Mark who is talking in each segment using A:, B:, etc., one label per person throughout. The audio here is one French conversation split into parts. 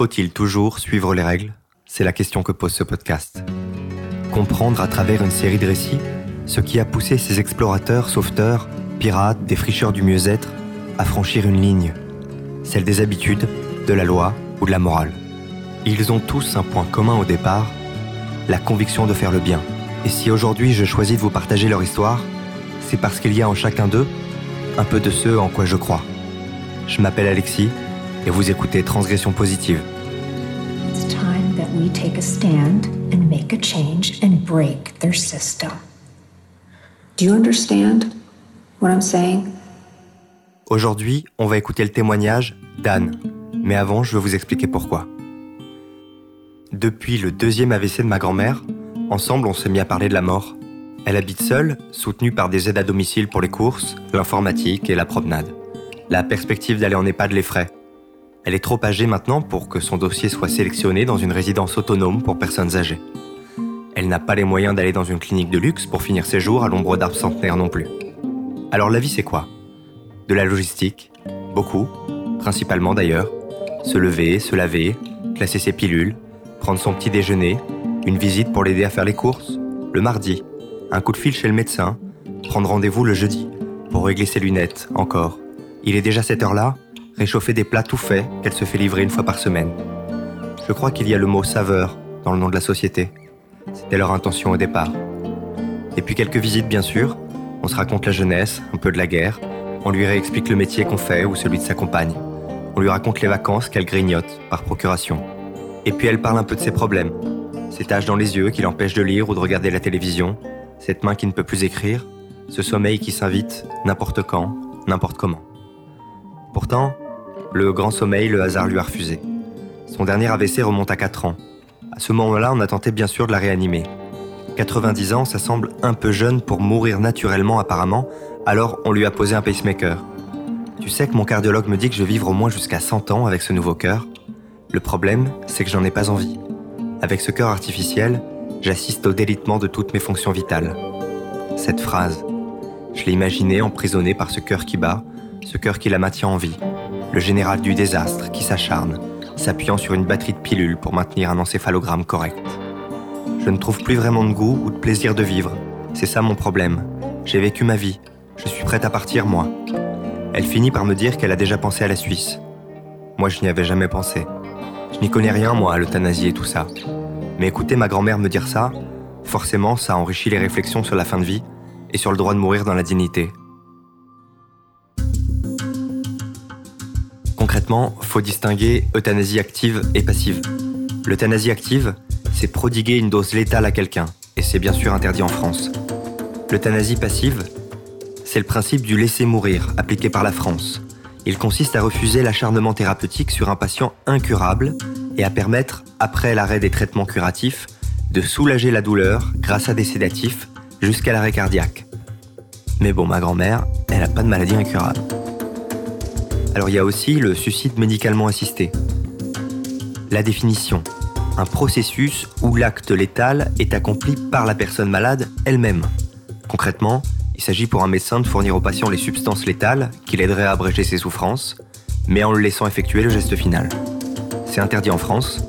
A: Faut-il toujours suivre les règles? C'est la question que pose ce podcast. Comprendre à travers une série de récits ce qui a poussé ces explorateurs, sauveteurs, pirates, défricheurs du mieux-être à franchir une ligne, celle des habitudes, de la loi ou de la morale. Ils ont tous un point commun au départ, la conviction de faire le bien. Et si aujourd'hui je choisis de vous partager leur histoire, c'est parce qu'il y a en chacun d'eux un peu de ce en quoi je crois. Je m'appelle Alexis et vous écoutez Transgression positive.
B: It's time that we take a stand and make a change and break their system. Do you understand what I'm saying?
A: Aujourd'hui, on va écouter le témoignage d'Anne. Mais avant, je veux vous expliquer pourquoi. Depuis le deuxième AVC de ma grand-mère, ensemble on s'est mis à parler de la mort. Elle habite seule, soutenue par des aides à domicile pour les courses, l'informatique et la promenade. La perspective d'aller en EHPAD l'effraie. Elle est trop âgée maintenant pour que son dossier soit sélectionné dans une résidence autonome pour personnes âgées. Elle n'a pas les moyens d'aller dans une clinique de luxe pour finir ses jours à l'ombre d'arbres centenaires non plus. Alors la vie c'est quoi? De la logistique, beaucoup, principalement d'ailleurs. Se lever, se laver, classer ses pilules, prendre son petit déjeuner, une visite pour l'aider à faire les courses, le mardi, un coup de fil chez le médecin, prendre rendez-vous le jeudi, pour régler ses lunettes, encore. Il est déjà cette heure-là, réchauffer des plats tout faits qu'elle se fait livrer une fois par semaine. Je crois qu'il y a le mot saveur dans le nom de la société. C'était leur intention au départ. Et puis quelques visites bien sûr, on se raconte la jeunesse, un peu de la guerre, on lui réexplique le métier qu'on fait ou celui de sa compagne. On lui raconte les vacances qu'elle grignote par procuration. Et puis elle parle un peu de ses problèmes. Ces taches dans les yeux qui l'empêchent de lire ou de regarder la télévision, cette main qui ne peut plus écrire, ce sommeil qui s'invite n'importe quand, n'importe comment. Pourtant, le grand sommeil, le hasard lui a refusé. Son dernier AVC remonte à 4 ans. À ce moment-là, on a tenté bien sûr de la réanimer. 90 ans, ça semble un peu jeune pour mourir naturellement apparemment, alors on lui a posé un pacemaker. Tu sais que mon cardiologue me dit que je vais vivre au moins jusqu'à 100 ans avec ce nouveau cœur. Le problème, c'est que j'en ai pas envie. Avec ce cœur artificiel, j'assiste au délitement de toutes mes fonctions vitales. Cette phrase, je l'ai imaginée emprisonnée par ce cœur qui bat, ce cœur qui la maintient en vie, le général du désastre qui s'acharne, s'appuyant sur une batterie de pilules pour maintenir un encéphalogramme correct. Je ne trouve plus vraiment de goût ou de plaisir de vivre. C'est ça mon problème. J'ai vécu ma vie. Je suis prête à partir, moi. Elle finit par me dire qu'elle a déjà pensé à la Suisse. Moi, je n'y avais jamais pensé. Je n'y connais rien, moi, à l'euthanasie et tout ça. Mais écouter ma grand-mère me dire ça, forcément, ça enrichit les réflexions sur la fin de vie et sur le droit de mourir dans la dignité. Faut distinguer euthanasie active et passive. L'euthanasie active, c'est prodiguer une dose létale à quelqu'un, et c'est bien sûr interdit en France. L'euthanasie passive, c'est le principe du laisser mourir appliqué par la France. Il consiste à refuser l'acharnement thérapeutique sur un patient incurable et à permettre, après l'arrêt des traitements curatifs, de soulager la douleur grâce à des sédatifs jusqu'à l'arrêt cardiaque. Mais bon, ma grand-mère, elle n'a pas de maladie incurable. Alors il y a aussi le suicide médicalement assisté. La définition, un processus où l'acte létal est accompli par la personne malade elle-même. Concrètement, il s'agit pour un médecin de fournir au patient les substances létales qui l'aideraient à abréger ses souffrances, mais en le laissant effectuer le geste final. C'est interdit en France,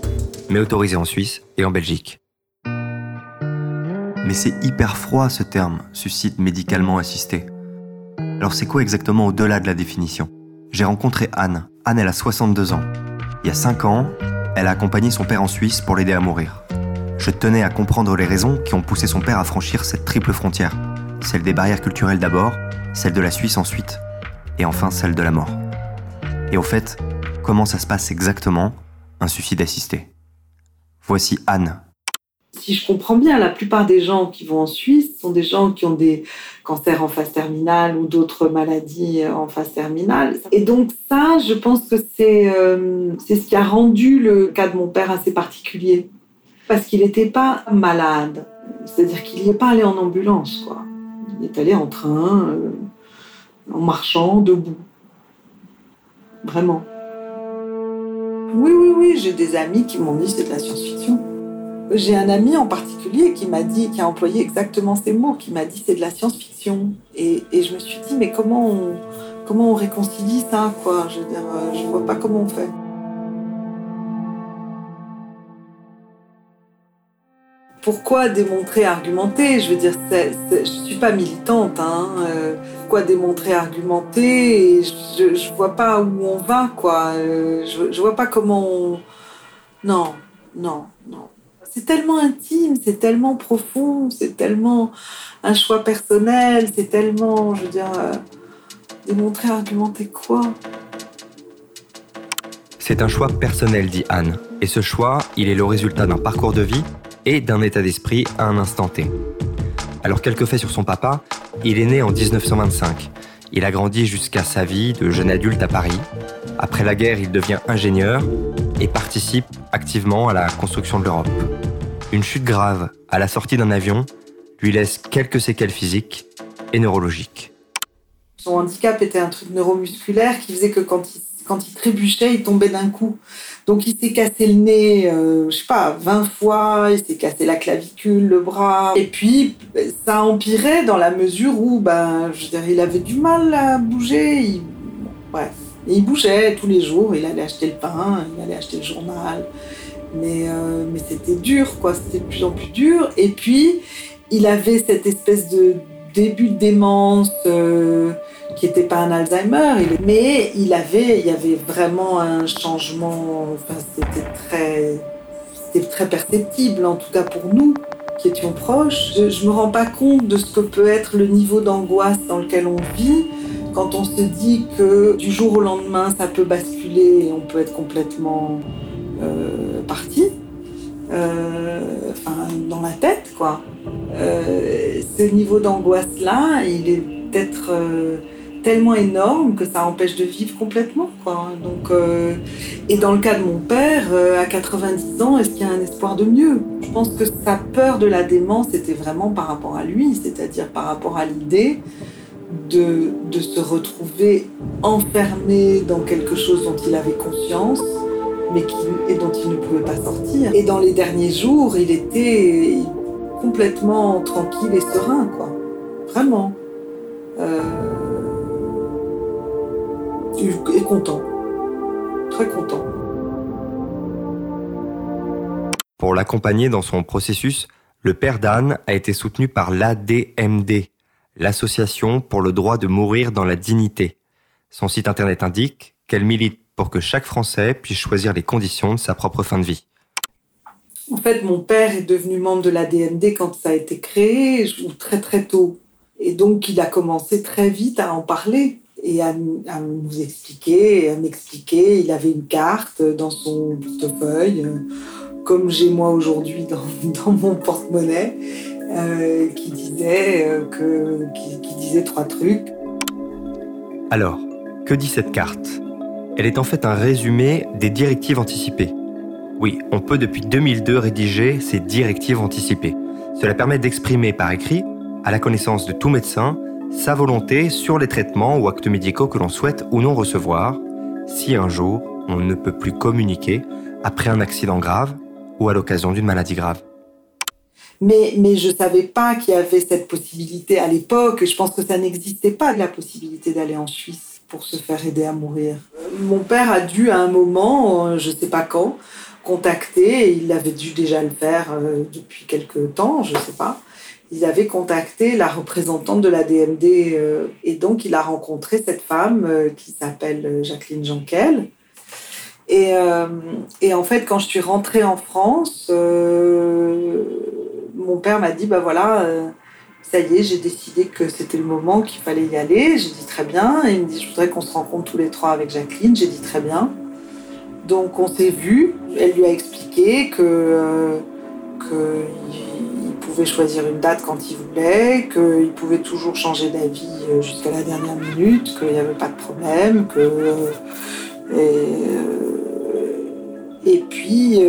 A: mais autorisé en Suisse et en Belgique. Mais c'est hyper froid ce terme, suicide médicalement assisté. Alors c'est quoi exactement au-delà de la définition? J'ai rencontré Anne. Anne, elle a 62 ans. Il y a 5 ans, elle a accompagné son père en Suisse pour l'aider à mourir. Je tenais à comprendre les raisons qui ont poussé son père à franchir cette triple frontière. Celle des barrières culturelles d'abord, celle de la Suisse ensuite, et enfin celle de la mort. Et au fait, comment ça se passe exactement, un suicide assisté Voici Anne,
C: si je comprends bien, la plupart des gens qui vont en Suisse sont des gens qui ont des cancers en phase terminale ou d'autres maladies en phase terminale. Et donc ça, je pense que c'est euh, ce qui a rendu le cas de mon père assez particulier. Parce qu'il n'était pas malade. C'est-à-dire qu'il n'y est pas allé en ambulance, quoi. Il est allé en train, euh, en marchant, debout. Vraiment. Oui, oui, oui, j'ai des amis qui m'ont dit c'est de la science-fiction. J'ai un ami en particulier qui m'a dit, qui a employé exactement ces mots, qui m'a dit c'est de la science-fiction. Et, et, je me suis dit, mais comment on, comment on réconcilie ça quoi? Je veux dire, euh, je vois pas comment on fait. pourquoi démontrer, argumenter? Je veux dire, je ne suis pas militante. Hein. Euh. Pourquoi démontrer, argumenter? Je ne vois pas où on va, quoi. Euh, je ne vois pas comment on... Non, non, non. C'est tellement intime, c'est tellement profond, c'est tellement un choix personnel, c'est tellement, je veux dire, euh, démontrer, argumenter quoi
A: C'est un choix personnel, dit Anne. Et ce choix, il est le résultat d'un parcours de vie et d'un état d'esprit à un instant T. Alors quelques faits sur son papa, il est né en 1925. Il a grandi jusqu'à sa vie de jeune adulte à Paris. Après la guerre, il devient ingénieur et participe activement à la construction de l'Europe. Une chute grave à la sortie d'un avion lui laisse quelques séquelles physiques et neurologiques.
C: Son handicap était un truc neuromusculaire qui faisait que quand il trébuchait, il tombait d'un coup. Donc il s'est cassé le nez, euh, je sais pas, 20 fois, il s'est cassé la clavicule, le bras. Et puis ça empirait dans la mesure où, ben, je il avait du mal à bouger. Il bougeait tous les jours, il allait acheter le pain, il allait acheter le journal. Mais, euh, mais c'était dur, quoi, c'était de plus en plus dur. Et puis, il avait cette espèce de début de démence. Euh, qui n'était pas un Alzheimer, mais il avait, il y avait vraiment un changement, enfin, c'était très, c'était très perceptible, en tout cas pour nous qui étions proches. Je ne me rends pas compte de ce que peut être le niveau d'angoisse dans lequel on vit quand on se dit que du jour au lendemain, ça peut basculer et on peut être complètement euh, parti. Euh, dans la tête, quoi. Euh, ce niveau d'angoisse-là, il est peut-être tellement énorme que ça empêche de vivre complètement. Quoi. Donc, euh, et dans le cas de mon père, euh, à 90 ans, est-ce qu'il y a un espoir de mieux? Je pense que sa peur de la démence était vraiment par rapport à lui, c'est-à-dire par rapport à l'idée de, de, se retrouver enfermé dans quelque chose dont il avait conscience, et dont il ne pouvait pas sortir. Et dans les derniers jours, il était complètement tranquille et serein, quoi. Vraiment. Euh, et content. Très content.
A: Pour l'accompagner dans son processus, le père d'Anne a été soutenu par l'ADMD, l'Association pour le droit de mourir dans la dignité. Son site internet indique qu'elle milite pour que chaque Français puisse choisir les conditions de sa propre fin de vie.
C: En fait, mon père est devenu membre de l'ADMD quand ça a été créé, ou très très tôt. Et donc, il a commencé très vite à en parler et à, nous expliquer, à m'expliquer. Il avait une carte dans son portefeuille, euh, comme j'ai moi aujourd'hui dans, mon porte-monnaie, euh, qui disait euh, que, qui, disait trois trucs.
A: Alors, que dit cette carte? Elle est en fait un résumé des directives anticipées. Oui, on peut depuis 2002 rédiger ces directives anticipées. Cela permet d'exprimer par écrit, à la connaissance de tout médecin, sa volonté sur les traitements ou actes médicaux que l'on souhaite ou non recevoir si un jour on ne peut plus communiquer après un accident grave ou à l'occasion d'une maladie grave.
C: Mais, mais je ne savais pas qu'il y avait cette possibilité à l'époque. Je pense que ça n'existait pas, la possibilité d'aller en Suisse pour se faire aider à mourir. Mon père a dû à un moment, euh, je ne sais pas quand, contacter, il avait dû déjà le faire euh, depuis quelques temps, je ne sais pas, il avait contacté la représentante de la DMD euh, et donc il a rencontré cette femme qui s'appelle Jacqueline Jankel. Et, et, en fait, quand je suis rentrée en France, mon père m'a dit, bah voilà, ça y est, j'ai décidé que c'était le moment, qu'il fallait y aller. J'ai dit très bien. Il me dit, je voudrais qu'on se rencontre tous les trois avec Jacqueline. J'ai dit très bien. Donc on s'est vus. Elle lui a expliqué que, que pouvait choisir une date quand il voulait, qu'il pouvait toujours changer d'avis euh, jusqu'à la dernière minute, qu'il n'y avait pas de problème, que. Euh, et, euh, puis,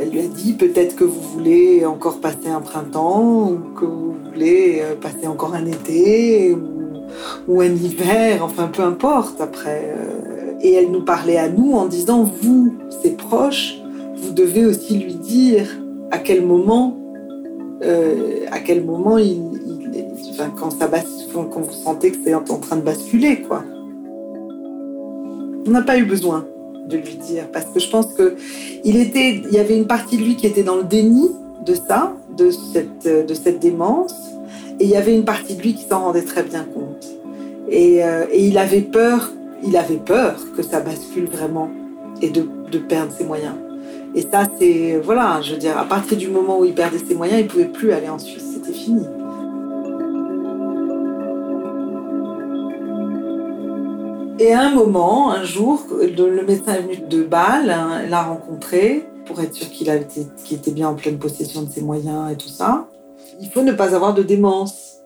C: elle lui a dit peut-être que vous voulez encore passer un printemps, ou que vous voulez passer encore un été, ou, un hiver, enfin peu importe après. Et elle nous parlait à nous en disant, vous, ses proches, vous devez aussi lui dire à quel moment euh, à quel moment il, quand, ça quand vous sentez que c'est en train de basculer, quoi. On n'a pas eu besoin de lui dire parce que je pense que il était, il y avait une partie de lui qui était dans le déni de ça de cette, de cette démence. Et il y avait une partie de lui qui s'en rendait très bien compte. Et, euh, et, il avait peur, il avait peur que ça bascule vraiment et de, de perdre ses moyens. Et ça, c'est voilà, je veux dire, à partir du moment où il perdait ses moyens, il pouvait plus aller en Suisse, c'était fini. Et à un moment, un jour, le médecin est venu de Bâle, hein, l'a rencontré pour être sûr qu'il était bien en pleine possession de ses moyens et tout ça. Il faut ne pas avoir de démence.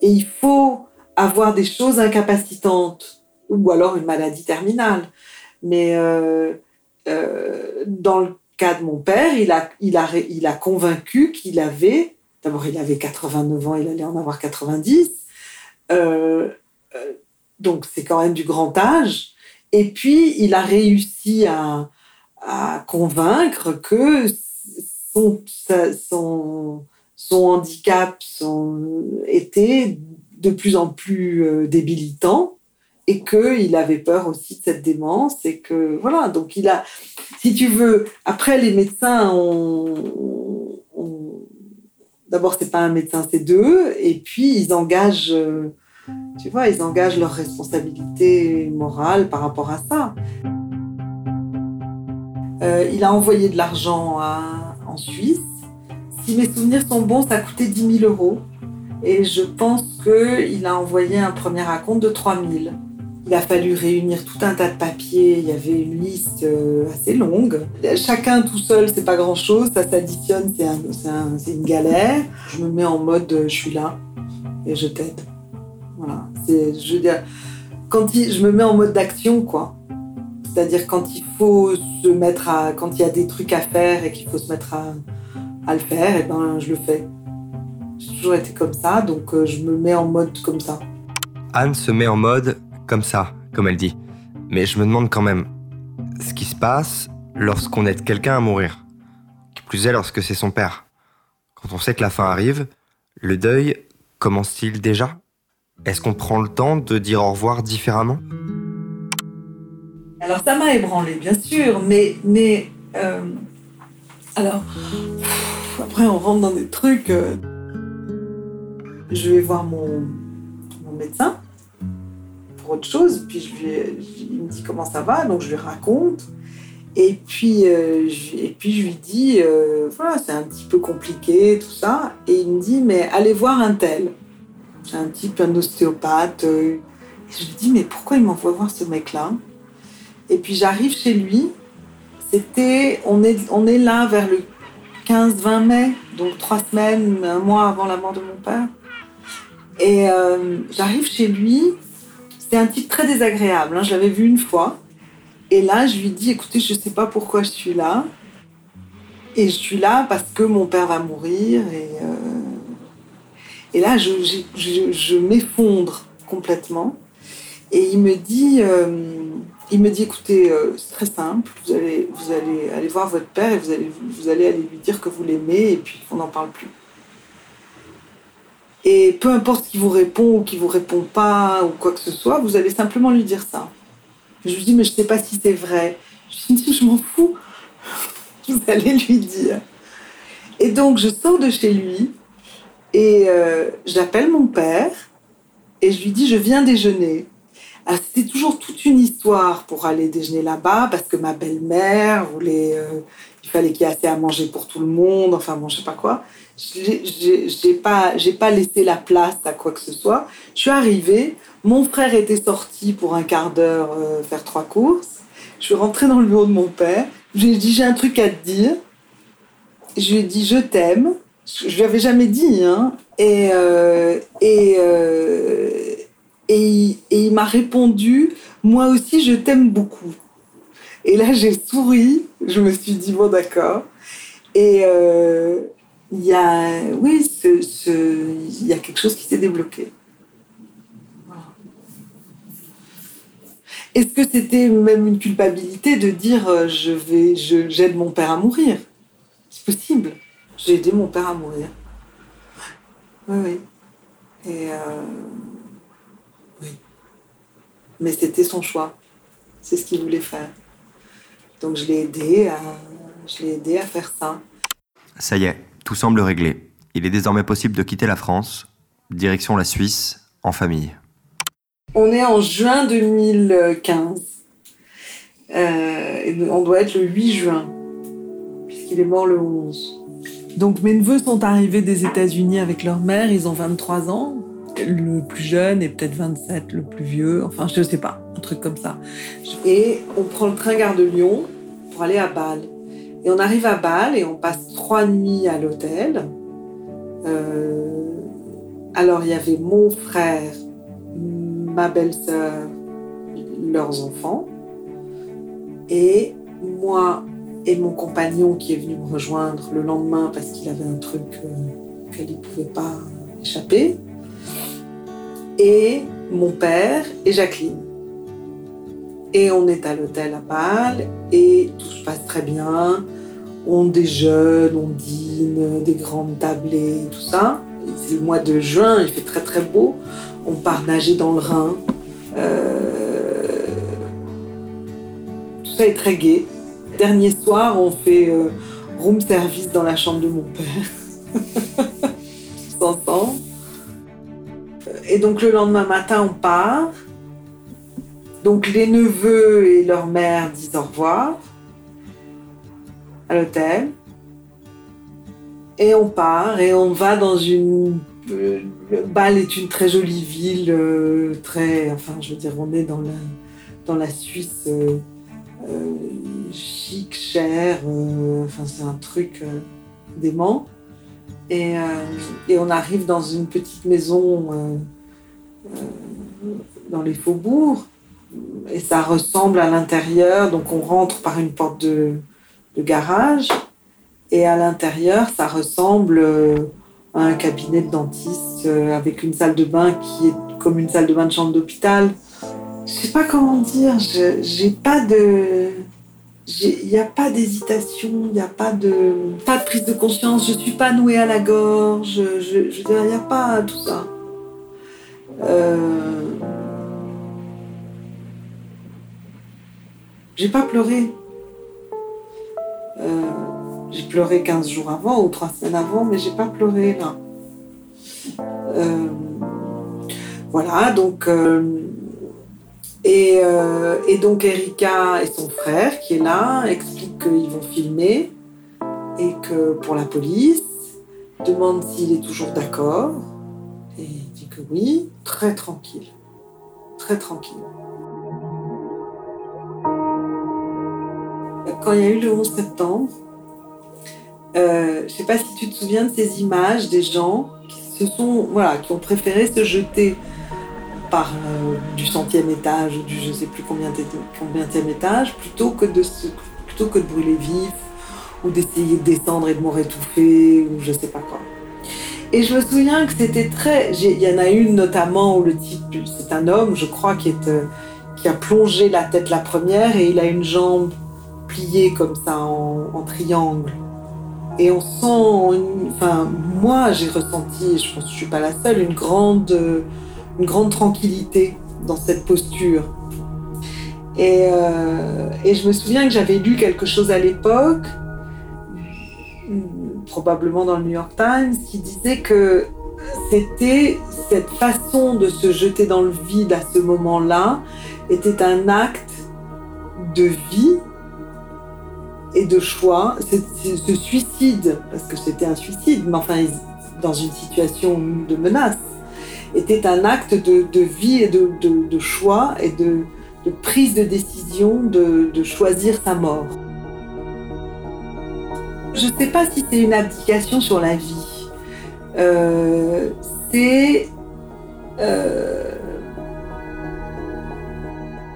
C: Et il faut avoir des choses incapacitantes ou alors une maladie terminale. Mais euh, euh, dans le cas de mon père, il a, convaincu qu'il avait, d'abord il avait 89 ans, il allait en avoir 90, euh, donc c'est quand même du grand âge. Et puis il a réussi à, à convaincre que son, son, son handicap son, était de plus en plus euh, débilitant et qu'il avait peur aussi de cette démence et que voilà donc il a si tu veux après les médecins ont, ont d'abord c'est pas un médecin c'est deux et puis ils engagent tu vois ils engagent leur responsabilité morale par rapport à ça euh, il a envoyé de l'argent en Suisse. Si mes souvenirs sont bons, ça a coûté 10 000 euros. Et je pense qu'il a envoyé un premier raconte de 3 000. Il a fallu réunir tout un tas de papiers. Il y avait une liste euh, assez longue. Chacun tout seul, c'est pas grand chose. Ça s'additionne, c'est un, une galère. Je me mets en mode je suis là et je t'aide. Je veux dire, quand je me mets en mode d'action, quoi. C'est-à-dire quand il faut se mettre à, quand il y a des trucs à faire et qu'il faut se mettre à, à le faire, et eh ben je le fais. J'ai toujours été comme ça, donc euh, je me mets en mode comme ça.
A: Anne se met en mode comme ça, comme elle dit. Mais je me demande quand même ce qui se passe lorsqu'on aide quelqu'un à mourir. Qui plus est lorsque c'est son père. Quand on sait que la fin arrive, le deuil commence-t-il déjà? Est-ce qu'on prend le temps de dire au revoir différemment?
C: Alors ça m'a ébranlé, bien sûr, mais, mais euh, alors après on rentre dans des trucs. Euh, je vais voir mon, médecin pour autre chose, puis je il me dit comment ça va, donc je lui raconte. Et puis, euh, je, et puis je lui dis, voilà, c'est un petit peu compliqué, tout ça. Et il me dit, mais allez voir un tel. C'est un type, un ostéopathe. Et je lui dis, mais pourquoi il m'envoie voir ce mec-là? Et puis j'arrive chez lui. C'était, on est, on est là vers le 15-20 mai, donc trois semaines, un mois avant la mort de mon père. Et euh, j'arrive chez lui. C'est un type très désagréable. Hein, je l'avais vu une fois. Et là, je lui dis, écoutez, je ne sais pas pourquoi je suis là. Et je suis là parce que mon père va mourir. Et, euh, et là, je, m'effondre complètement. Et il me dit, euh, il me dit écoutez, euh, c'est très simple, vous allez, vous allez aller voir votre père et vous allez, vous allez aller lui dire que vous l'aimez et puis on n'en parle plus. Et peu importe qui vous répond ou qui vous répond pas ou quoi que ce soit, vous allez simplement lui dire ça. Je lui dis mais je sais pas si c'est vrai. Je lui dis je m'en fous. vous allez lui dire. Et donc je sors de chez lui et euh, j'appelle mon père et je lui dis je viens déjeuner. Ah, c'était toujours toute une histoire pour aller déjeuner là-bas parce que ma belle-mère voulait. Euh, il fallait qu'il y ait assez à manger pour tout le monde, enfin bon, je sais pas quoi. J'ai pas, j'ai pas laissé la place à quoi que ce soit. Je suis arrivée, mon frère était sorti pour un quart d'heure euh, faire trois courses. Je suis rentrée dans le bureau de mon père. Je lui ai dit j'ai un truc à te dire. Je lui ai dit je t'aime. Je lui avais jamais dit, hein. Et, euh, et, et, il m'a répondu Moi aussi, je t'aime beaucoup. Et là, j'ai souri. Je me suis dit Bon, d'accord. Et euh, il y a, oui, y a quelque chose qui s'est débloqué. Est-ce que c'était même une culpabilité de dire euh, je vais, j'aide mon père à mourir? C'est possible. J'ai aidé mon père à mourir. Oui, oui. Et euh, mais c'était son choix. C'est ce qu'il voulait faire. Donc je l'ai aidé à, je l'ai aidé à faire ça.
A: Ça y est, tout semble réglé. Il est désormais possible de quitter la France, direction la Suisse, en famille.
C: On est en juin 2015. Euh, on doit être le 8 juin, puisqu'il est mort le 11. Donc mes neveux sont arrivés des États-Unis avec leur mère, ils ont 23 ans. Le plus jeune est peut-être 27, le plus vieux, enfin je ne sais pas, un truc comme ça. Et on prend le train Gare de Lyon pour aller à Bâle. Et on arrive à Bâle et on passe trois nuits à l'hôtel. Euh, alors il y avait mon frère, ma belle-sœur, leurs enfants, et moi et mon compagnon qui est venu me rejoindre le lendemain parce qu'il avait un truc euh, qu'il ne pouvait pas échapper, et mon père et Jacqueline. Et on est à l'hôtel à Bâle et tout se passe très bien. On déjeune, on dîne, des grandes tablées, tout ça. C'est le mois de juin, il fait très très beau. On part nager dans le Rhin. Euh, tout ça est très gai. Dernier on fait euh, room service dans la chambre de mon père. Tous ensemble. Et donc le lendemain matin, on part. Donc les neveux et leur mère disent au revoir à l'hôtel. Et on part et on va dans une. Euh, Bâle est une très jolie ville, euh, très. Enfin, je veux dire, on est dans la, dans la Suisse euh, chic, cher. enfin, c'est un truc dément. Et, et, on arrive dans une petite maison dans les faubourgs et ça ressemble à l'intérieur. Donc on rentre par une porte de, garage et à l'intérieur ça ressemble euh, à un cabinet de dentiste euh, avec une salle de bain qui est comme une salle de bain de chambre d'hôpital. Je sais pas comment dire. J'ai pas de il n'y a pas d'hésitation, il n'y a pas de, pas de prise de conscience, je ne suis pas nouée à la gorge, je, il n'y a pas tout ça. Euh, J'ai pas pleuré. Euh, j'ai pleuré 15 jours avant ou 3 semaines avant, mais j'ai pas pleuré là. Euh, voilà, donc. Euh, et, donc Erika et son frère là expliquent qu'ils vont filmer et que pour la police, demande s'il est toujours d'accord et dit que oui, très tranquille, très tranquille. quand il y a eu le 11 septembre, euh, je sais pas si tu te souviens de ces images des gens qui se sont, voilà, qui ont préféré se jeter par euh, du centième étage du je sais plus combien combienième étage plutôt que de plutôt que de brûler vif ou d'essayer de descendre et de mourir étouffé ou je sais pas quoi. Et je me souviens que c'était très. Il y en a une notamment où le type, c'est un homme, je crois, qui, est, euh, qui a plongé la tête la première et il a une jambe plié comme ça en, triangle. Et on sent, enfin, moi j'ai ressenti, je pense que je suis pas la seule, une grande, une grande tranquillité dans cette posture. Et, euh, et je me souviens que j'avais lu quelque chose à l'époque, probablement dans le New York Times, qui disait que c'était cette façon de se jeter dans le vide à ce moment-là était un acte de vie et de choix. Ce suicide, parce que c'était un suicide, mais enfin dans une situation de menace, était un acte de, vie et de, choix et de, prise de décision de, choisir sa mort. Je ne sais pas si c'est une abdication sur la vie. Euh, c'est... Euh,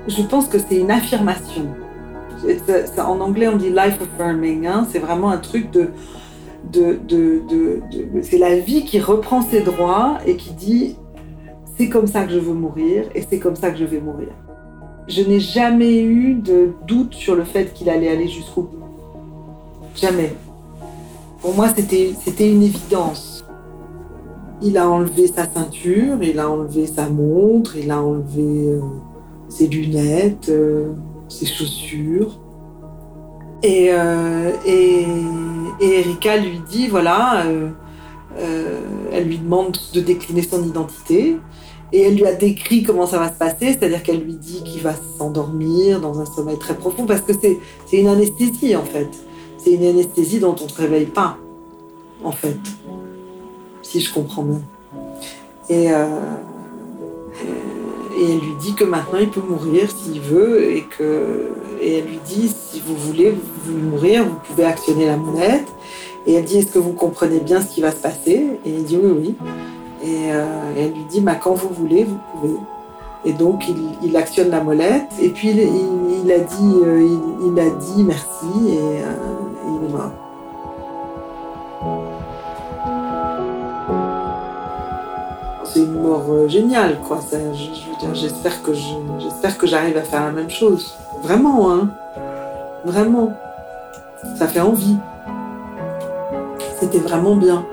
C: je pense que c'est une affirmation en anglais, on dit life affirming. Hein, c'est vraiment un truc de, de, de, c'est la vie qui reprend ses droits et qui dit c'est comme ça que je veux mourir et c'est comme ça que je vais mourir. Je n'ai jamais eu de doute sur le fait qu'il allait aller jusqu'au bout. Jamais. Pour moi, c'était, une évidence. Il a enlevé sa ceinture, il a enlevé sa montre, il a enlevé euh, ses lunettes. Euh, ses chaussures. Et, euh, et, et Erika lui dit voilà, elle lui demande de décliner son identité. Et elle lui a décrit comment ça va se passer, c'est-à-dire qu'elle lui dit qu'il va s'endormir dans un sommeil très profond, parce que c'est une anesthésie en fait. C'est une anesthésie dont on ne se réveille pas, en fait, si je comprends bien. Et, euh, et elle lui dit que maintenant il peut mourir s'il veut, et, que, et elle lui dit si vous voulez mourir, vous pouvez actionner la monette. Et elle dit est-ce que vous comprenez bien ce qui va se passer? Et il dit oui, oui. Euh, et, elle lui dit bah, quand vous voulez, vous pouvez. Et donc il, actionne la molette et puis il, a, dit, euh, il, a dit merci et, euh, il est mort. C'est une mort géniale, quoi. j'espère que j'espère que j'arrive à faire la même chose. Vraiment, hein. Vraiment. Ça fait envie. C'était vraiment bien.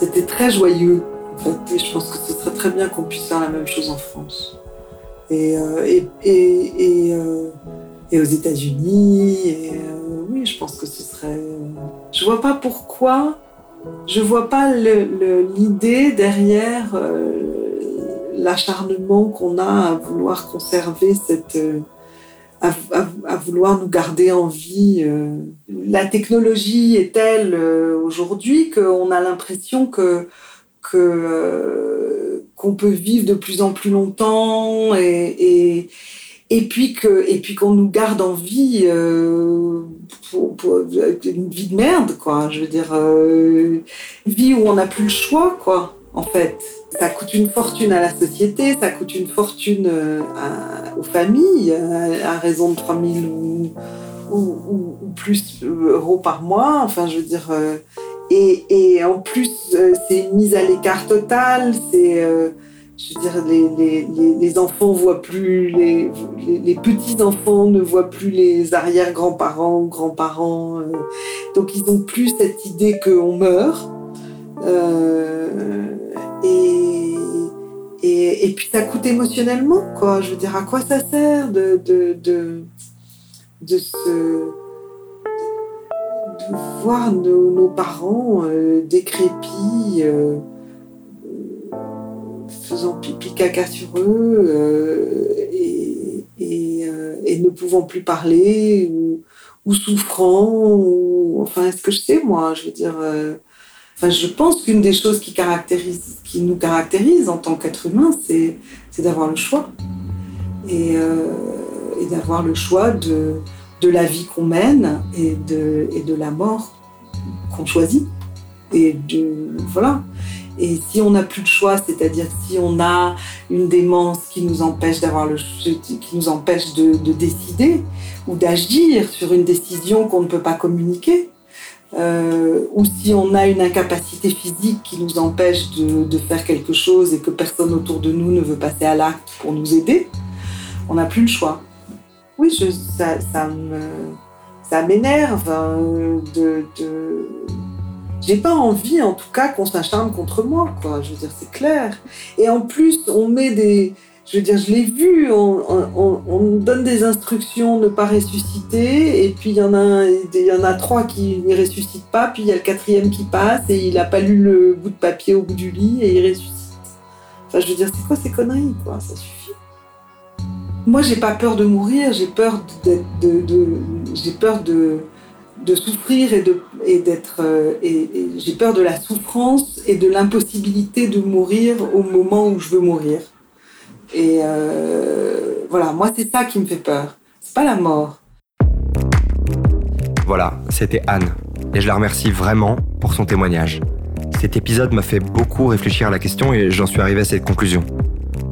C: C'était très joyeux, en fait. Je pense que ce serait très bien qu'on puisse faire la même chose en France. Et, euh, et, et, euh, et, aux États-Unis. Euh, oui, je pense que ce serait. Je vois pas pourquoi. Je vois pas l'idée derrière l'acharnement qu'on a à vouloir conserver cette à, vouloir nous garder en vie. Euh. La technologie est telle euh, aujourd'hui qu'on a l'impression que euh, qu'on peut vivre de plus en plus longtemps et, puis qu'on nous garde en vie pour, une vie de merde quoi je veux dire vie où on n'a plus le choix quoi en fait ça coûte une fortune à la société, ça coûte une fortune euh, aux familles, à, raison de 3 000 ou, plus euros par mois. Enfin, je veux dire. Euh, et, en plus, euh, c'est une mise à l'écart totale. C'est. je veux dire, les, enfants voient plus, les, les, petits-enfants ne voient plus les arrière-grands-parents ou grands-parents. donc, ils n'ont plus cette idée qu'on meurt. Et, et, puis ça coûte émotionnellement, quoi. Je veux dire, à quoi ça sert de, de se de voir nos, parents euh, décrépits, euh, faisant pipi caca sur eux euh, et, et, euh, et, ne pouvant plus parler ou, ou souffrant ou enfin est-ce que je sais moi je veux dire euh, je pense qu'une des choses qui, caractérise, qui nous caractérise en tant qu'être humain, c'est, d'avoir le choix. Et, et, d'avoir le choix de, de la vie qu'on mène et de, et de la mort qu'on choisit. Et de, voilà. Et si on n'a plus de choix, c'est-à-dire si on a une démence qui nous empêche d'avoir le, qui nous empêche de, de décider ou d'agir sur une décision qu'on ne peut pas communiquer, euh, ou si on a une incapacité physique qui nous empêche de, de, faire quelque chose et que personne autour de nous ne veut passer à l'acte pour nous aider, on n'a plus le choix. Oui, je, ça, ça, m'énerve hein, de. J'ai pas envie, en tout cas, qu'on s'acharne contre moi, quoi. Je veux dire, c'est clair. Et en plus, on met des, je veux dire, je l'ai vu, on, on, donne des instructions ne pas ressusciter, et puis il y, en a, il y en a trois qui ne ressuscitent pas, puis il y a le quatrième qui passe, et il n'a pas lu le bout de papier au bout du lit, et il ressuscite. Enfin, je veux dire, c'est quoi ces conneries, quoi? Ça suffit. Moi, j'ai pas peur de mourir, j'ai peur de, j'ai peur de souffrir et de et d'être euh, et j'ai peur de la souffrance et de l'impossibilité de mourir au moment où je veux mourir. Et euh, voilà, moi, c'est ça qui me fait peur. C'est pas la mort.
A: Voilà, c'était Anne. Et je la remercie vraiment pour son témoignage. Cet épisode m'a fait beaucoup réfléchir à la question et j'en suis arrivé à cette conclusion.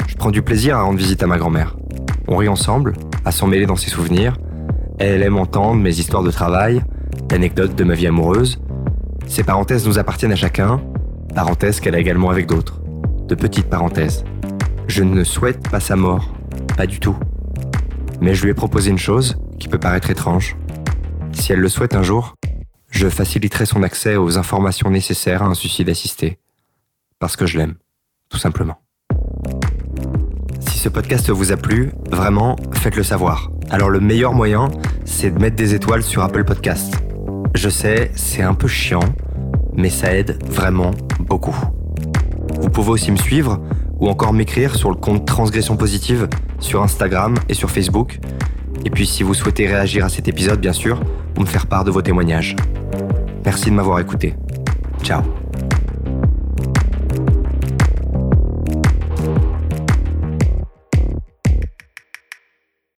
A: Je prends du plaisir à rendre visite à ma grand-mère. On rit ensemble, à s'en mêler dans ses souvenirs. Elle aime entendre mes histoires de travail, d'anecdotes de ma vie amoureuse. Ces parenthèses nous appartiennent à chacun, parenthèses qu'elle a également avec d'autres. De petites parenthèses. Je ne souhaite pas sa mort, pas du tout. Mais je lui ai proposé une chose qui peut paraître étrange. Si elle le souhaite un jour, je faciliterai son accès aux informations nécessaires à un suicide assisté. Parce que je l'aime, tout simplement. Si ce podcast vous a plu, vraiment, faites-le savoir. Alors le meilleur moyen, c'est de mettre des étoiles sur Apple Podcast. Je sais, c'est un peu chiant, mais ça aide vraiment beaucoup. Vous pouvez aussi me suivre ou encore m'écrire sur le compte Transgression Positive sur Instagram et sur Facebook. Et puis si vous souhaitez réagir à cet épisode, bien sûr, ou me faire part de vos témoignages. Merci de m'avoir écouté. Ciao